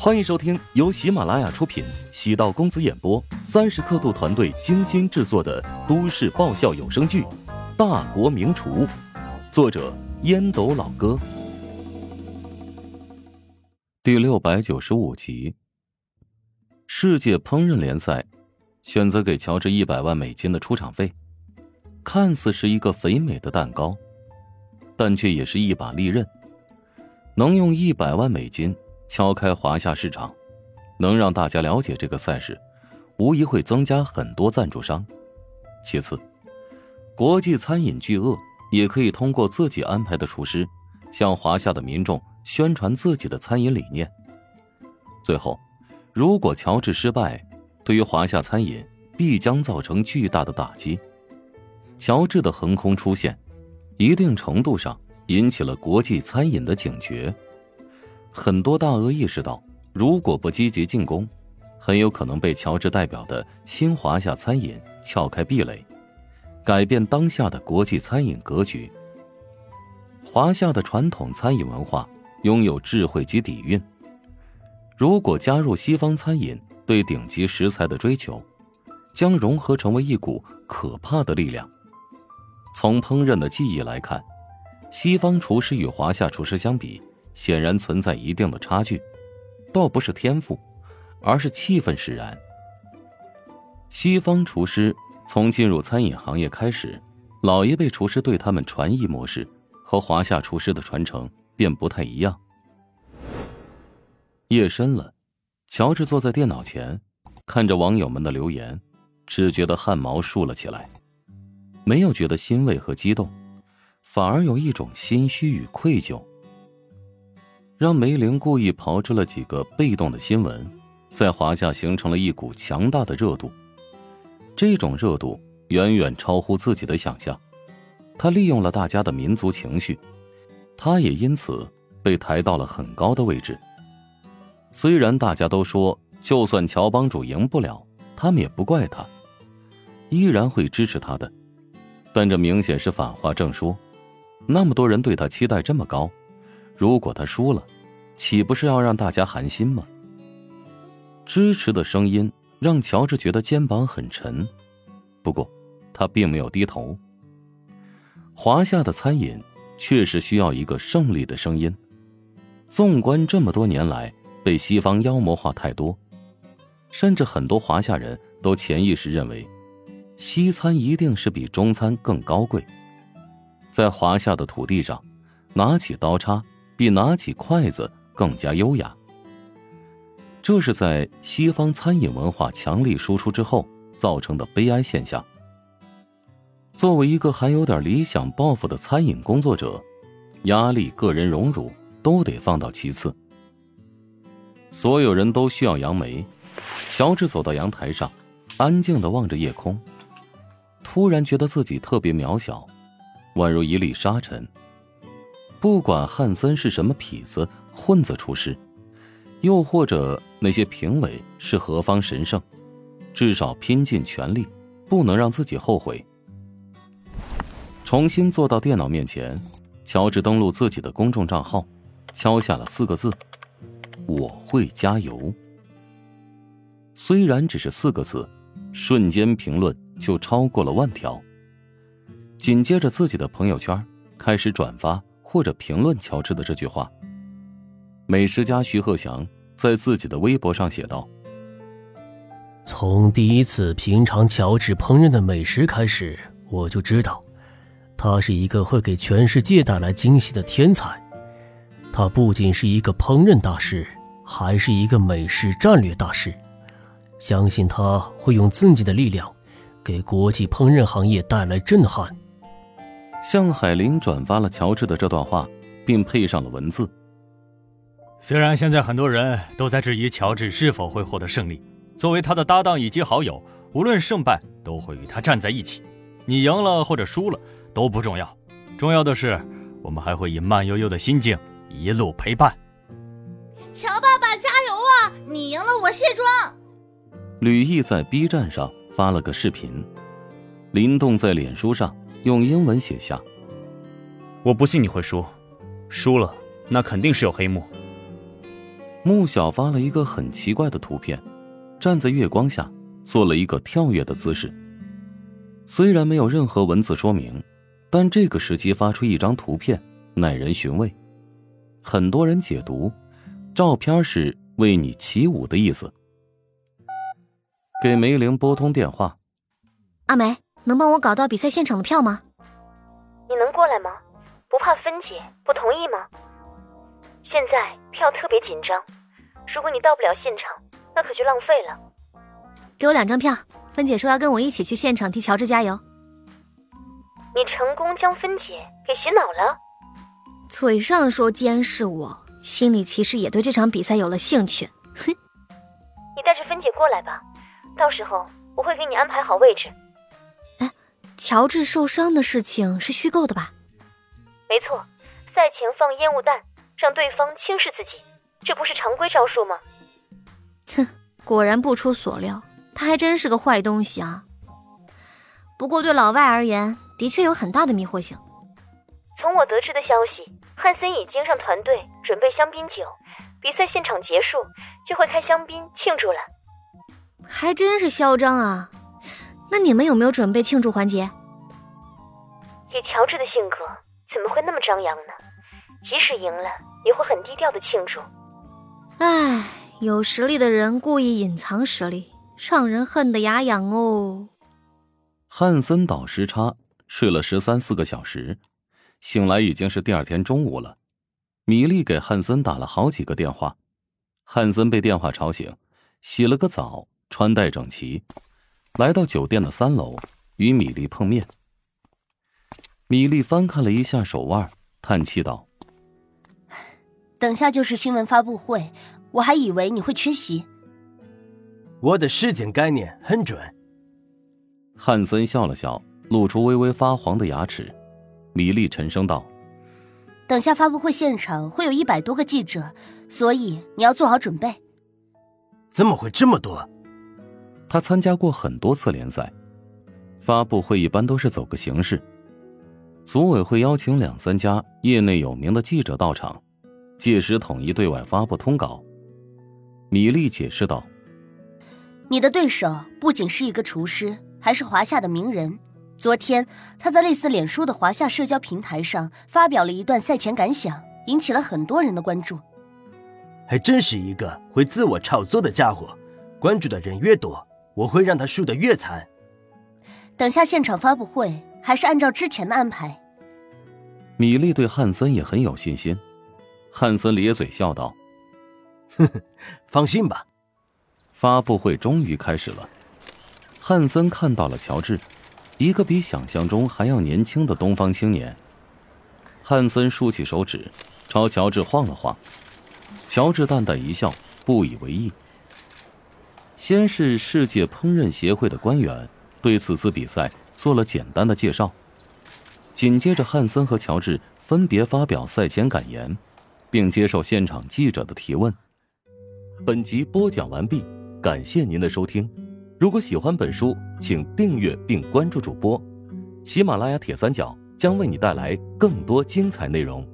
欢迎收听由喜马拉雅出品、喜道公子演播、三十刻度团队精心制作的都市爆笑有声剧《大国名厨》，作者烟斗老哥，第六百九十五集。世界烹饪联赛选择给乔治一百万美金的出场费，看似是一个肥美的蛋糕，但却也是一把利刃，能用一百万美金。敲开华夏市场，能让大家了解这个赛事，无疑会增加很多赞助商。其次，国际餐饮巨鳄也可以通过自己安排的厨师，向华夏的民众宣传自己的餐饮理念。最后，如果乔治失败，对于华夏餐饮必将造成巨大的打击。乔治的横空出现，一定程度上引起了国际餐饮的警觉。很多大鳄意识到，如果不积极进攻，很有可能被乔治代表的新华夏餐饮撬开壁垒，改变当下的国际餐饮格局。华夏的传统餐饮文化拥有智慧及底蕴，如果加入西方餐饮对顶级食材的追求，将融合成为一股可怕的力量。从烹饪的技艺来看，西方厨师与华夏厨师相比。显然存在一定的差距，倒不是天赋，而是气氛使然。西方厨师从进入餐饮行业开始，老一辈厨师对他们传艺模式和华夏厨师的传承便不太一样。夜深了，乔治坐在电脑前，看着网友们的留言，只觉得汗毛竖了起来，没有觉得欣慰和激动，反而有一种心虚与愧疚。让梅林故意刨出了几个被动的新闻，在华夏形成了一股强大的热度。这种热度远远超乎自己的想象，他利用了大家的民族情绪，他也因此被抬到了很高的位置。虽然大家都说，就算乔帮主赢不了，他们也不怪他，依然会支持他的，但这明显是反话正说。那么多人对他期待这么高。如果他输了，岂不是要让大家寒心吗？支持的声音让乔治觉得肩膀很沉，不过他并没有低头。华夏的餐饮确实需要一个胜利的声音。纵观这么多年来，被西方妖魔化太多，甚至很多华夏人都潜意识认为，西餐一定是比中餐更高贵。在华夏的土地上，拿起刀叉。比拿起筷子更加优雅。这是在西方餐饮文化强力输出之后造成的悲哀现象。作为一个还有点理想抱负的餐饮工作者，压力、个人荣辱都得放到其次。所有人都需要杨梅。乔治走到阳台上，安静的望着夜空，突然觉得自己特别渺小，宛如一粒沙尘。不管汉森是什么痞子、混子厨师，又或者那些评委是何方神圣，至少拼尽全力，不能让自己后悔。重新坐到电脑面前，乔治登录自己的公众账号，敲下了四个字：“我会加油。”虽然只是四个字，瞬间评论就超过了万条。紧接着，自己的朋友圈开始转发。或者评论乔治的这句话。美食家徐鹤翔在自己的微博上写道：“从第一次品尝乔治烹饪的美食开始，我就知道，他是一个会给全世界带来惊喜的天才。他不仅是一个烹饪大师，还是一个美食战略大师。相信他会用自己的力量，给国际烹饪行业带来震撼。”向海林转发了乔治的这段话，并配上了文字。虽然现在很多人都在质疑乔治是否会获得胜利，作为他的搭档以及好友，无论胜败都会与他站在一起。你赢了或者输了都不重要，重要的是我们还会以慢悠悠的心境一路陪伴。乔爸爸加油啊！你赢了，我卸妆。吕毅在 B 站上发了个视频，林动在脸书上。用英文写下：“我不信你会输，输了那肯定是有黑幕。”穆小发了一个很奇怪的图片，站在月光下做了一个跳跃的姿势。虽然没有任何文字说明，但这个时机发出一张图片，耐人寻味。很多人解读，照片是为你起舞的意思。给梅玲拨通电话，阿梅，能帮我搞到比赛现场的票吗？你能过来吗？不怕芬姐不同意吗？现在票特别紧张，如果你到不了现场，那可就浪费了。给我两张票，芬姐说要跟我一起去现场替乔治加油。你成功将芬姐给洗脑了？嘴上说监视我，心里其实也对这场比赛有了兴趣。哼！你带着芬姐过来吧。到时候我会给你安排好位置。哎，乔治受伤的事情是虚构的吧？没错，赛前放烟雾弹，让对方轻视自己，这不是常规招数吗？哼，果然不出所料，他还真是个坏东西啊。不过对老外而言，的确有很大的迷惑性。从我得知的消息，汉森已经让团队准备香槟酒，比赛现场结束就会开香槟庆祝了。还真是嚣张啊！那你们有没有准备庆祝环节？以乔治的性格，怎么会那么张扬呢？即使赢了，也会很低调的庆祝。唉，有实力的人故意隐藏实力，让人恨得牙痒哦。汉森倒时差，睡了十三四个小时，醒来已经是第二天中午了。米莉给汉森打了好几个电话，汉森被电话吵醒，洗了个澡。穿戴整齐，来到酒店的三楼，与米粒碰面。米粒翻看了一下手腕，叹气道：“等下就是新闻发布会，我还以为你会缺席。”我的时间概念很准。汉森笑了笑，露出微微发黄的牙齿。米粒沉声道：“等下发布会现场会有一百多个记者，所以你要做好准备。”怎么会这么多？他参加过很多次联赛，发布会一般都是走个形式。组委会邀请两三家业内有名的记者到场，届时统一对外发布通稿。米粒解释道：“你的对手不仅是一个厨师，还是华夏的名人。昨天他在类似脸书的华夏社交平台上发表了一段赛前感想，引起了很多人的关注。还真是一个会自我炒作的家伙，关注的人越多。”我会让他输得越惨。等下现场发布会还是按照之前的安排。米莉对汉森也很有信心。汉森咧嘴笑道：“呵呵，放心吧。”发布会终于开始了。汉森看到了乔治，一个比想象中还要年轻的东方青年。汉森竖起手指，朝乔治晃了晃。乔治淡淡一笑，不以为意。先是世界烹饪协会的官员对此次比赛做了简单的介绍，紧接着汉森和乔治分别发表赛前感言，并接受现场记者的提问。本集播讲完毕，感谢您的收听。如果喜欢本书，请订阅并关注主播。喜马拉雅铁三角将为你带来更多精彩内容。